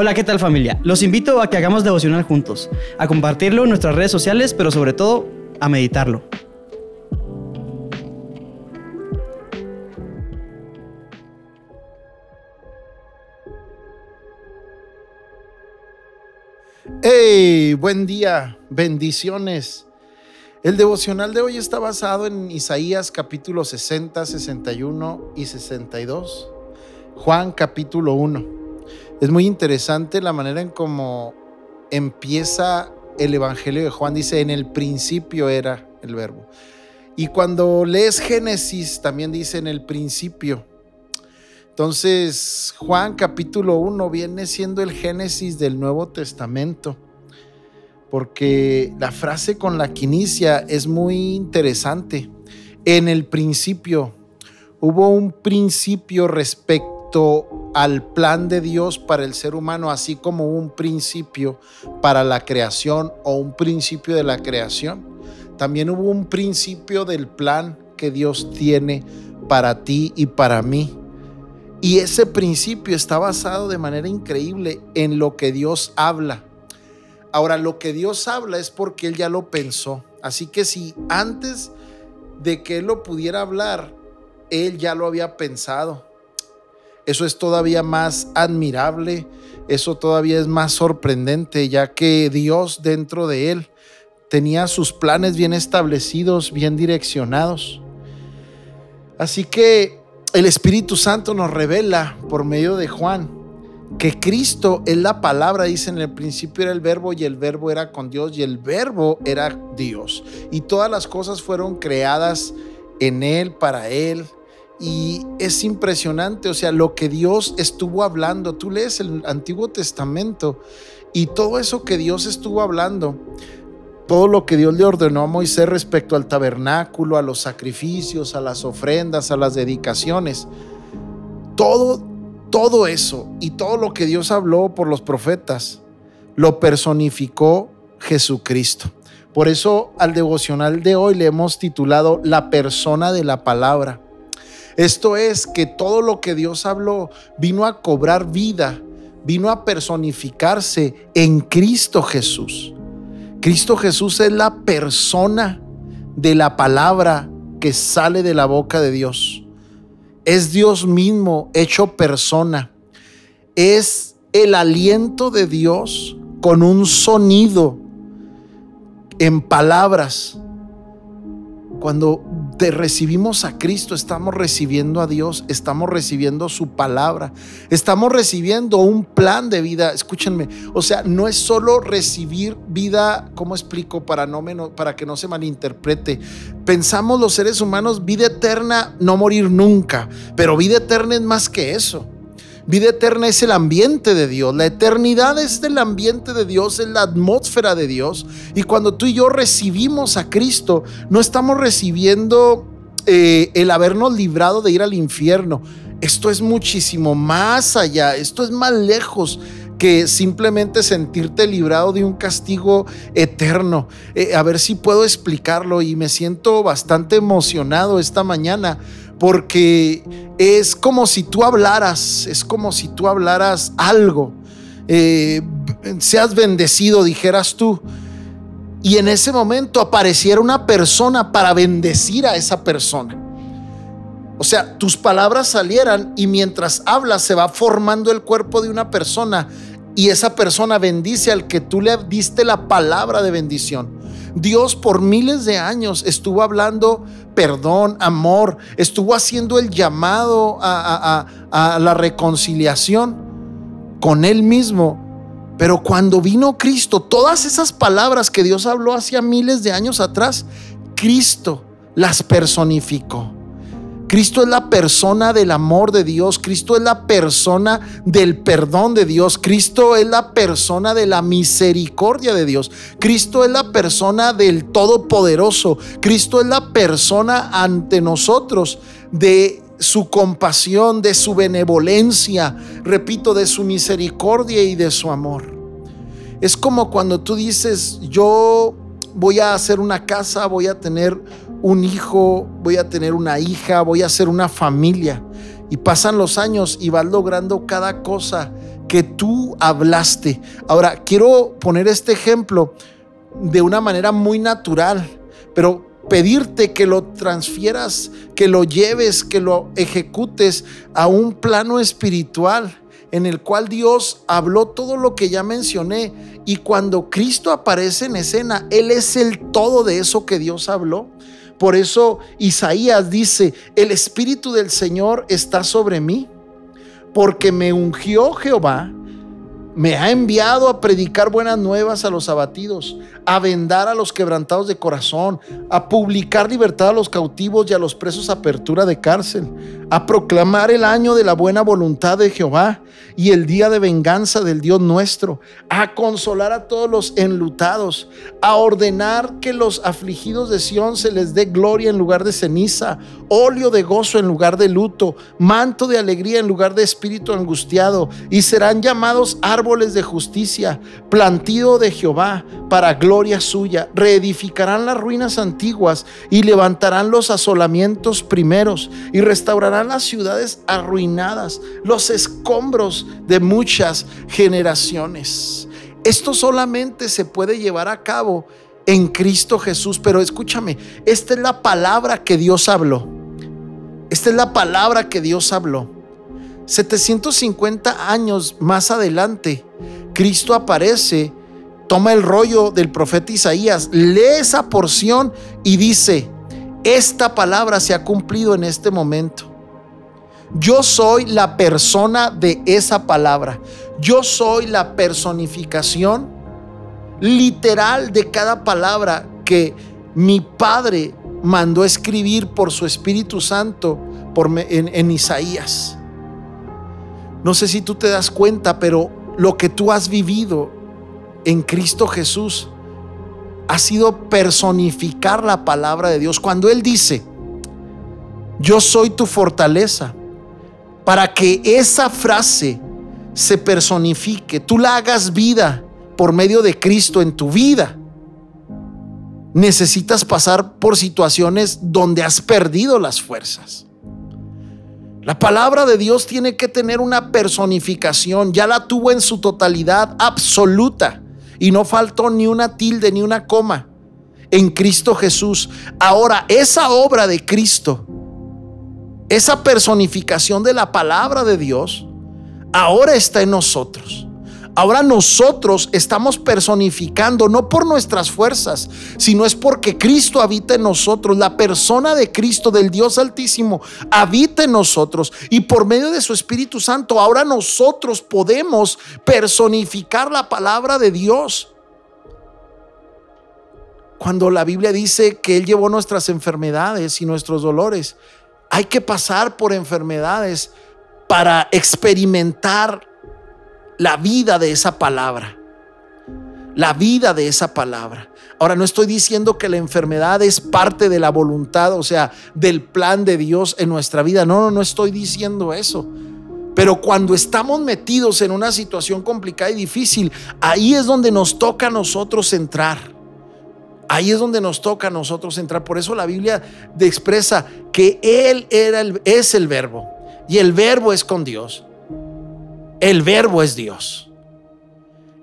Hola, ¿qué tal familia? Los invito a que hagamos devocional juntos, a compartirlo en nuestras redes sociales, pero sobre todo a meditarlo. ¡Hey! Buen día, bendiciones. El devocional de hoy está basado en Isaías capítulo 60, 61 y 62, Juan capítulo 1. Es muy interesante la manera en cómo empieza el Evangelio de Juan. Dice, en el principio era el verbo. Y cuando lees Génesis, también dice en el principio. Entonces, Juan capítulo 1 viene siendo el Génesis del Nuevo Testamento, porque la frase con la que inicia es muy interesante. En el principio, hubo un principio respecto al plan de Dios para el ser humano, así como un principio para la creación o un principio de la creación, también hubo un principio del plan que Dios tiene para ti y para mí. Y ese principio está basado de manera increíble en lo que Dios habla. Ahora, lo que Dios habla es porque Él ya lo pensó. Así que si antes de que Él lo pudiera hablar, Él ya lo había pensado. Eso es todavía más admirable, eso todavía es más sorprendente, ya que Dios dentro de él tenía sus planes bien establecidos, bien direccionados. Así que el Espíritu Santo nos revela por medio de Juan que Cristo es la palabra, dice en el principio era el verbo y el verbo era con Dios y el verbo era Dios. Y todas las cosas fueron creadas en Él, para Él, y es impresionante, o sea, lo que Dios estuvo hablando. Tú lees el Antiguo Testamento y todo eso que Dios estuvo hablando, todo lo que Dios le ordenó a Moisés respecto al tabernáculo, a los sacrificios, a las ofrendas, a las dedicaciones, todo, todo eso y todo lo que Dios habló por los profetas, lo personificó Jesucristo. Por eso al devocional de hoy le hemos titulado La persona de la palabra. Esto es que todo lo que Dios habló vino a cobrar vida, vino a personificarse en Cristo Jesús. Cristo Jesús es la persona de la palabra que sale de la boca de Dios. Es Dios mismo hecho persona. Es el aliento de Dios con un sonido en palabras. Cuando te recibimos a Cristo, estamos recibiendo a Dios, estamos recibiendo su palabra, estamos recibiendo un plan de vida. Escúchenme, o sea, no es solo recibir vida, ¿cómo explico? Para, no para que no se malinterprete. Pensamos los seres humanos, vida eterna, no morir nunca, pero vida eterna es más que eso. Vida eterna es el ambiente de Dios. La eternidad es el ambiente de Dios, es la atmósfera de Dios. Y cuando tú y yo recibimos a Cristo, no estamos recibiendo eh, el habernos librado de ir al infierno. Esto es muchísimo más allá, esto es más lejos que simplemente sentirte librado de un castigo eterno. Eh, a ver si puedo explicarlo y me siento bastante emocionado esta mañana porque es como si tú hablaras, es como si tú hablaras algo, eh, seas bendecido, dijeras tú, y en ese momento apareciera una persona para bendecir a esa persona. O sea, tus palabras salieran y mientras hablas se va formando el cuerpo de una persona y esa persona bendice al que tú le diste la palabra de bendición. Dios por miles de años estuvo hablando perdón, amor, estuvo haciendo el llamado a, la reconciliación con Él mismo. Pero cuando vino Cristo, todas esas palabras que Dios habló hacía miles de años atrás, Cristo las personificó. Cristo es la persona del amor de Dios, Cristo es la persona del perdón de Dios, Cristo es la persona de la misericordia de Dios, Cristo es la persona del Todopoderoso, Cristo es la persona ante nosotros de su compasión, de su benevolencia, repito, de su misericordia y de su amor. Es como cuando tú dices, yo voy a hacer una casa, voy a tener un hijo, voy a tener una hija, voy a hacer una familia. Y pasan los años y vas logrando cada cosa que tú hablaste. Ahora, quiero poner este ejemplo de una manera muy natural, pero pedirte que lo transfieras, que lo lleves, que lo ejecutes a un plano espiritual en el cual Dios habló todo lo que ya mencioné. Y cuando Cristo aparece en escena, Él es el todo de eso que Dios habló. Por eso Isaías dice, el Espíritu del Señor está sobre mí, porque me ungió Jehová me ha enviado a predicar buenas nuevas a los abatidos, a vendar a los quebrantados de corazón, a publicar libertad a los cautivos y a los presos apertura de cárcel, a proclamar el año de la buena voluntad de Jehová y el día de venganza del Dios nuestro, a consolar a todos los enlutados, a ordenar que los afligidos de Sión se les dé gloria en lugar de ceniza, óleo de gozo en lugar de luto, manto de alegría en lugar de espíritu angustiado, y serán llamados árboles de justicia, plantío de Jehová para gloria suya. Reedificarán las ruinas antiguas y levantarán los asolamientos primeros y restaurarán las ciudades arruinadas, los escombros de muchas generaciones. Esto solamente se puede llevar a cabo en Cristo Jesús, pero escúchame, esta es la palabra que Dios habló. Esta es la palabra que Dios habló. 750 años más adelante, Cristo aparece, toma el rollo del profeta Isaías, lee esa porción y dice, esta palabra se ha cumplido en este momento. Yo soy la persona de esa palabra. Yo soy la personificación literal de cada palabra que mi Padre mandó escribir por su Espíritu Santo en Isaías. No sé si tú te das cuenta, pero lo que tú has vivido en Cristo Jesús ha sido personificar la palabra de Dios. Cuando Él dice, yo soy tu fortaleza, para que esa frase se personifique, tú la hagas vida por medio de Cristo en tu vida, necesitas pasar por situaciones donde has perdido las fuerzas. La palabra de Dios tiene que tener una personificación, ya la tuvo en su totalidad absoluta y no faltó ni una tilde ni una coma en Cristo Jesús. Ahora, esa obra de Cristo, esa personificación de la palabra de Dios, ahora está en nosotros. Ahora nosotros estamos personificando, no por nuestras fuerzas, sino es porque Cristo habita en nosotros. La persona de Cristo, del Dios Altísimo, habita en nosotros. Y por medio de su Espíritu Santo, ahora nosotros podemos personificar la palabra de Dios. Cuando la Biblia dice que Él llevó nuestras enfermedades y nuestros dolores, hay que pasar por enfermedades para experimentar la vida de esa palabra. La vida de esa palabra. Ahora no estoy diciendo que la enfermedad es parte de la voluntad, o sea, del plan de Dios en nuestra vida. No, no, no estoy diciendo eso. Pero cuando estamos metidos en una situación complicada y difícil, ahí es donde nos toca a nosotros entrar. Ahí es donde nos toca a nosotros entrar. Por eso la Biblia expresa que Él era el, es el verbo y el verbo es con Dios. El verbo es Dios.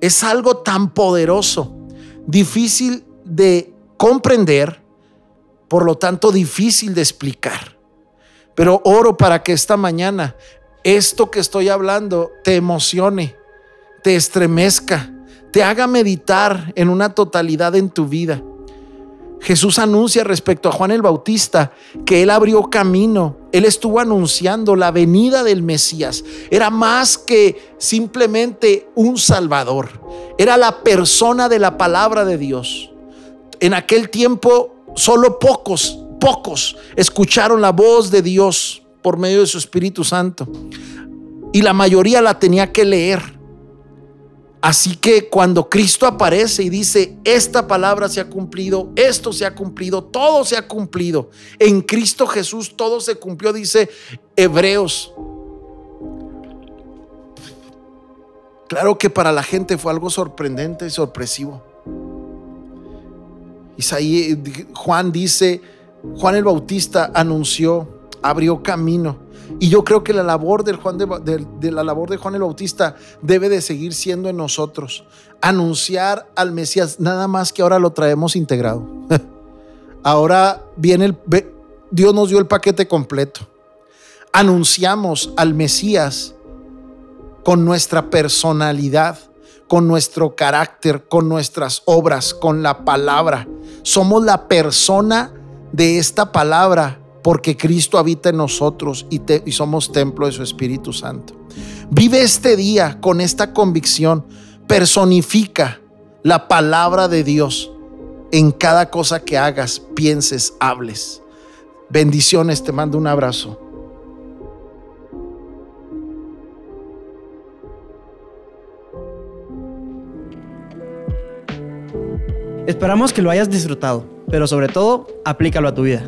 Es algo tan poderoso, difícil de comprender, por lo tanto difícil de explicar. Pero oro para que esta mañana esto que estoy hablando te emocione, te estremezca, te haga meditar en una totalidad en tu vida. Jesús anuncia respecto a Juan el Bautista que él abrió camino, él estuvo anunciando la venida del Mesías. Era más que simplemente un Salvador, era la persona de la palabra de Dios. En aquel tiempo solo pocos, pocos escucharon la voz de Dios por medio de su Espíritu Santo. Y la mayoría la tenía que leer. Así que cuando Cristo aparece y dice, esta palabra se ha cumplido, esto se ha cumplido, todo se ha cumplido. En Cristo Jesús todo se cumplió, dice Hebreos. Claro que para la gente fue algo sorprendente y sorpresivo. Isaías, Juan dice, Juan el Bautista anunció, abrió camino. Y yo creo que la labor, del Juan de, la labor de Juan el Bautista debe de seguir siendo en nosotros. Anunciar al Mesías, nada más que ahora lo traemos integrado. ahora viene el... Dios nos dio el paquete completo. Anunciamos al Mesías con nuestra personalidad, con nuestro carácter, con nuestras obras, con la palabra. Somos la persona de esta palabra porque Cristo habita en nosotros y, somos templo de su Espíritu Santo. Vive este día con esta convicción. Personifica la palabra de Dios en cada cosa que hagas, pienses, hables. Bendiciones, te mando un abrazo. Esperamos que lo hayas disfrutado, pero sobre todo, aplícalo a tu vida.